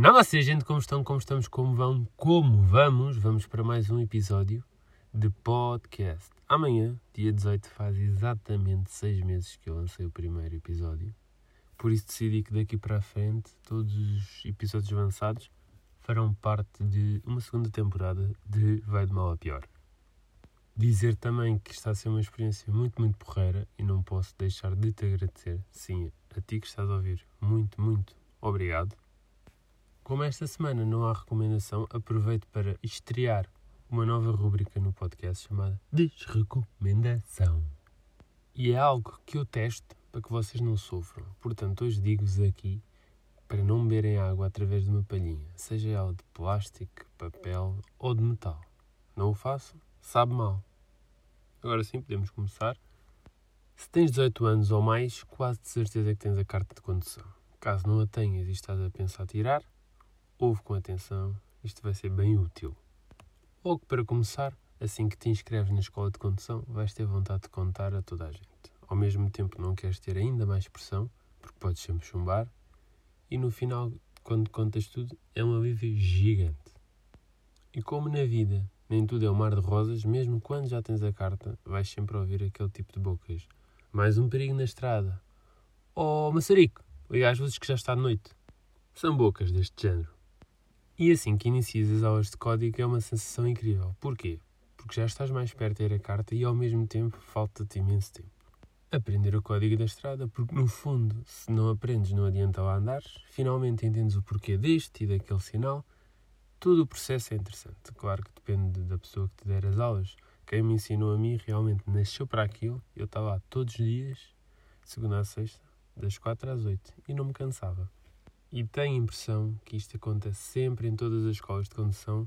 Namastê, gente, como estão, como estamos, como vão, como vamos? Vamos para mais um episódio de podcast. Amanhã, dia 18, faz exatamente seis meses que eu lancei o primeiro episódio. Por isso decidi que daqui para a frente todos os episódios avançados farão parte de uma segunda temporada de Vai de Mal a Pior. Dizer também que está a ser uma experiência muito, muito porreira e não posso deixar de te agradecer. Sim, a ti que estás a ouvir, muito, muito obrigado. Como esta semana não há recomendação, aproveito para estrear uma nova rubrica no podcast chamada Desrecomendação. E é algo que eu testo para que vocês não sofram. Portanto, hoje digo-vos aqui para não beberem água através de uma palhinha, seja ela de plástico, papel ou de metal. Não o façam, sabe mal. Agora sim, podemos começar. Se tens 18 anos ou mais, quase de certeza que tens a carta de condução. Caso não a tenhas e estás a pensar tirar, ouve com atenção, isto vai ser bem útil. Logo para começar, assim que te inscreves na escola de condução, vais ter vontade de contar a toda a gente. Ao mesmo tempo não queres ter ainda mais pressão, porque podes sempre chumbar, e no final, quando contas tudo, é um alívio gigante. E como na vida nem tudo é um mar de rosas, mesmo quando já tens a carta, vais sempre ouvir aquele tipo de bocas. Mais um perigo na estrada. Oh, maçarico, liga às luzes que já está de noite. São bocas deste género. E assim que inicias as aulas de código é uma sensação incrível. Porquê? Porque já estás mais perto de ter a carta e ao mesmo tempo falta-te imenso tempo. Aprender o código da estrada, porque no fundo, se não aprendes, não adianta lá andares, finalmente entendes o porquê deste e daquele sinal. Todo o processo é interessante. Claro que depende da pessoa que te der as aulas. Quem me ensinou a mim realmente nasceu para aquilo. Eu estava lá todos os dias, segunda a sexta, das quatro às oito, e não me cansava. E tenho a impressão que isto acontece sempre em todas as escolas de condução,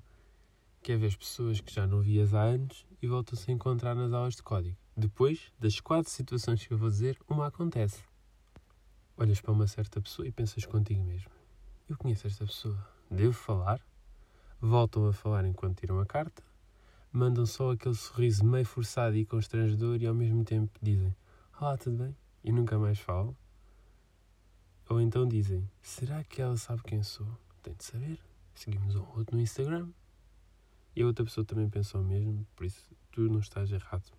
que é ver pessoas que já não vias há anos e voltam-se a encontrar nas aulas de código. Depois, das quatro situações que eu vou dizer, uma acontece. Olhas para uma certa pessoa e pensas contigo mesmo. Eu conheço esta pessoa. Devo falar? Voltam a falar enquanto tiram a carta. Mandam só aquele sorriso meio forçado e constrangedor e ao mesmo tempo dizem Olá, tudo bem? E nunca mais falam. Ou então dizem: Será que ela sabe quem sou? Tem de saber. Seguimos um outro no Instagram. E a outra pessoa também pensou o mesmo, por isso tu não estás errado.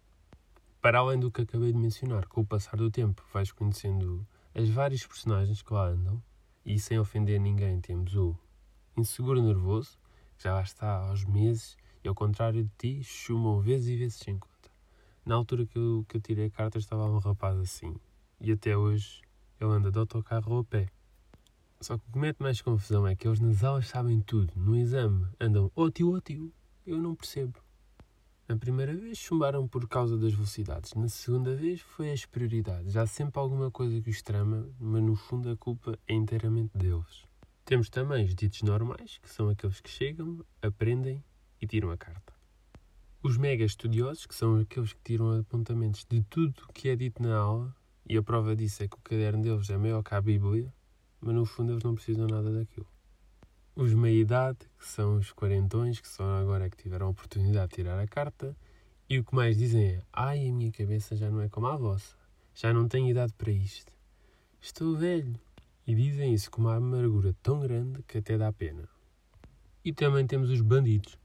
Para além do que acabei de mencionar, com o passar do tempo vais conhecendo as várias personagens que lá andam, e sem ofender ninguém, temos o inseguro nervoso, que já lá está aos meses, e ao contrário de ti, chumam vezes e vezes sem conta. Na altura que eu, que eu tirei a carta estava um rapaz assim, e até hoje ele anda de autocarro a pé. Só que o que mete mais confusão é que eles nas aulas sabem tudo. No exame andam ótimo, ótimo. Eu não percebo. Na primeira vez chumbaram por causa das velocidades. Na segunda vez foi as prioridades. Há sempre alguma coisa que os trama, mas no fundo a culpa é inteiramente deles. Temos também os ditos normais, que são aqueles que chegam, aprendem e tiram a carta. Os mega estudiosos, que são aqueles que tiram apontamentos de tudo que é dito na aula, e a prova disso é que o caderno deles é maior que a Bíblia, mas no fundo eles não precisam nada daquilo. Os meia-idade, que são os quarentões, que só agora é que tiveram a oportunidade de tirar a carta, e o que mais dizem é: Ai, a minha cabeça já não é como a vossa, já não tenho idade para isto. Estou velho. E dizem isso com uma amargura tão grande que até dá pena. E também temos os bandidos,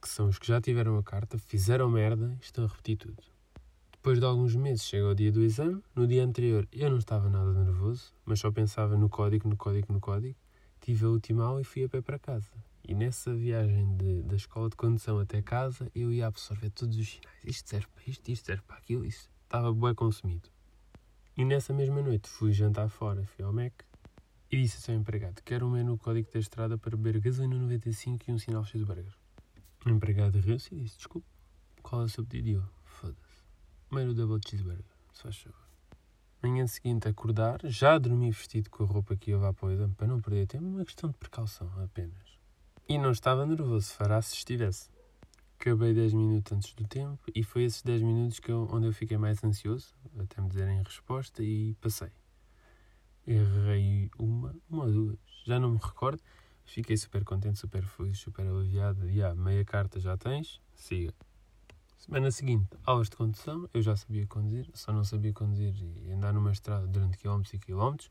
que são os que já tiveram a carta, fizeram merda e estão a repetir tudo. Depois de alguns meses chega o dia do exame. No dia anterior eu não estava nada nervoso, mas só pensava no código, no código, no código. Tive a última aula e fui a pé para casa. E nessa viagem de, da escola de condução até casa, eu ia absorver todos os sinais. Isto serve para isto, isto serve para aquilo, isto estava bem consumido. E nessa mesma noite fui jantar fora, fui ao Mac e disse ao seu empregado: Quero um menu código da estrada para beber gasolina 95 e um sinal cheeseburger. O empregado riu-se e disse: Desculpe, qual é o seu pedido? E Foda-se. Menu double cheeseburger, se faz favor. Manhã seguinte, acordar, já dormi vestido com a roupa que ia levar para o exame para não perder tempo, uma questão de precaução apenas. E não estava nervoso, fará se estivesse. Acabei 10 minutos antes do tempo e foi esses 10 minutos que eu, onde eu fiquei mais ansioso, até me dizerem resposta, e passei. Errei uma, uma ou duas, já não me recordo. Fiquei super contente, super feliz, super aliviado. E ah, meia carta já tens, siga. Semana seguinte, aulas de condução, eu já sabia conduzir, só não sabia conduzir e andar numa estrada durante quilómetros e quilómetros,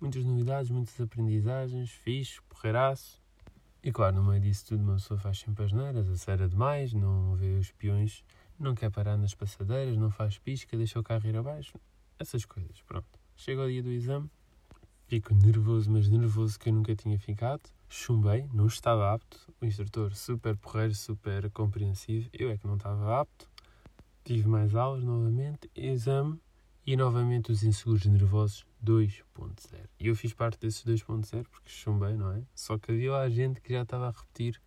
muitas novidades, muitas aprendizagens, fixe, porreiraço. E claro, no meio disso tudo uma pessoa faz sempre as neiras, acelera demais, não vê os peões, não quer parar nas passadeiras, não faz pisca, deixa o carro ir abaixo, essas coisas, pronto. Chega o dia do exame, fico nervoso, mas nervoso que eu nunca tinha ficado, chumbei, não estava apto, o instrutor super porreiro, super compreensivo, eu é que não estava apto, tive mais aulas novamente, exame, e novamente os inseguros nervosos 2.0. E eu fiz parte desses 2.0 porque chumbei, não é? Só que havia lá gente que já estava a repetir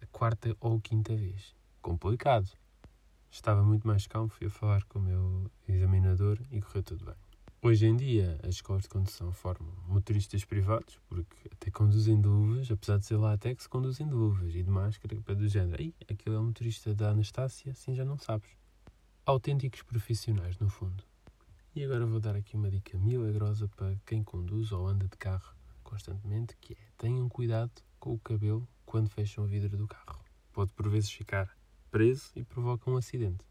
a quarta ou quinta vez. Complicado. Estava muito mais calmo, fui a falar com o meu examinador e correu tudo bem. Hoje em dia, as escolas de condução formam motoristas privados, porque até conduzem de luvas, apesar de ser látex, conduzem de luvas e de máscara, para do género. Aí, aquele é o motorista da Anastácia, assim já não sabes. Autênticos profissionais, no fundo. E agora vou dar aqui uma dica milagrosa para quem conduz ou anda de carro constantemente, que é tenham cuidado com o cabelo quando fecham o vidro do carro. Pode por vezes ficar preso e provoca um acidente.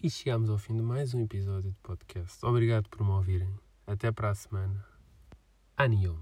E chegamos ao fim de mais um episódio de podcast. Obrigado por me ouvirem. Até para a semana. 爱你哟